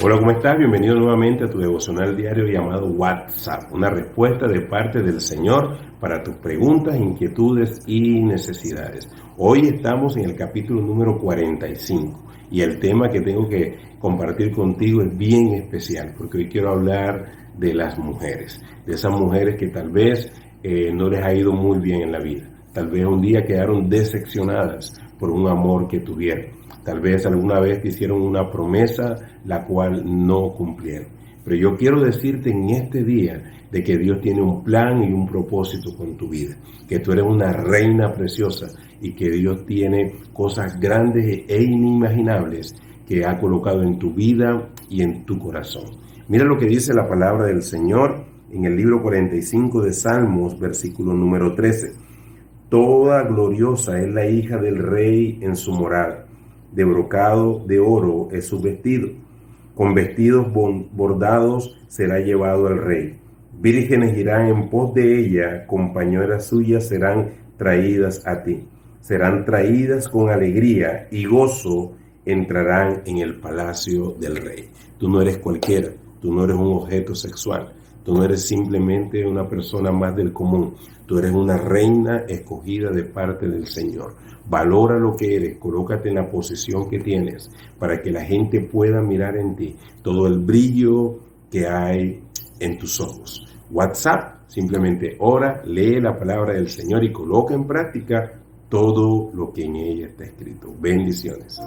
¿cómo estás? Bienvenido nuevamente a tu devocional diario llamado WhatsApp, una respuesta de parte del Señor para tus preguntas, inquietudes y necesidades. Hoy estamos en el capítulo número 45 y el tema que tengo que compartir contigo es bien especial porque hoy quiero hablar de las mujeres, de esas mujeres que tal vez eh, no les ha ido muy bien en la vida, tal vez un día quedaron decepcionadas por un amor que tuvieron Tal vez alguna vez te hicieron una promesa la cual no cumplieron. Pero yo quiero decirte en este día de que Dios tiene un plan y un propósito con tu vida, que tú eres una reina preciosa y que Dios tiene cosas grandes e inimaginables que ha colocado en tu vida y en tu corazón. Mira lo que dice la palabra del Señor en el libro 45 de Salmos, versículo número 13. Toda gloriosa es la hija del rey en su morada de brocado de oro es su vestido. Con vestidos bordados será llevado al rey. Vírgenes irán en pos de ella, compañeras suyas serán traídas a ti. Serán traídas con alegría y gozo entrarán en el palacio del rey. Tú no eres cualquiera, tú no eres un objeto sexual, tú no eres simplemente una persona más del común, tú eres una reina escogida de parte del Señor. Valora lo que eres, colócate en la posición que tienes para que la gente pueda mirar en ti todo el brillo que hay en tus ojos. WhatsApp, simplemente ora, lee la palabra del Señor y coloca en práctica todo lo que en ella está escrito. Bendiciones.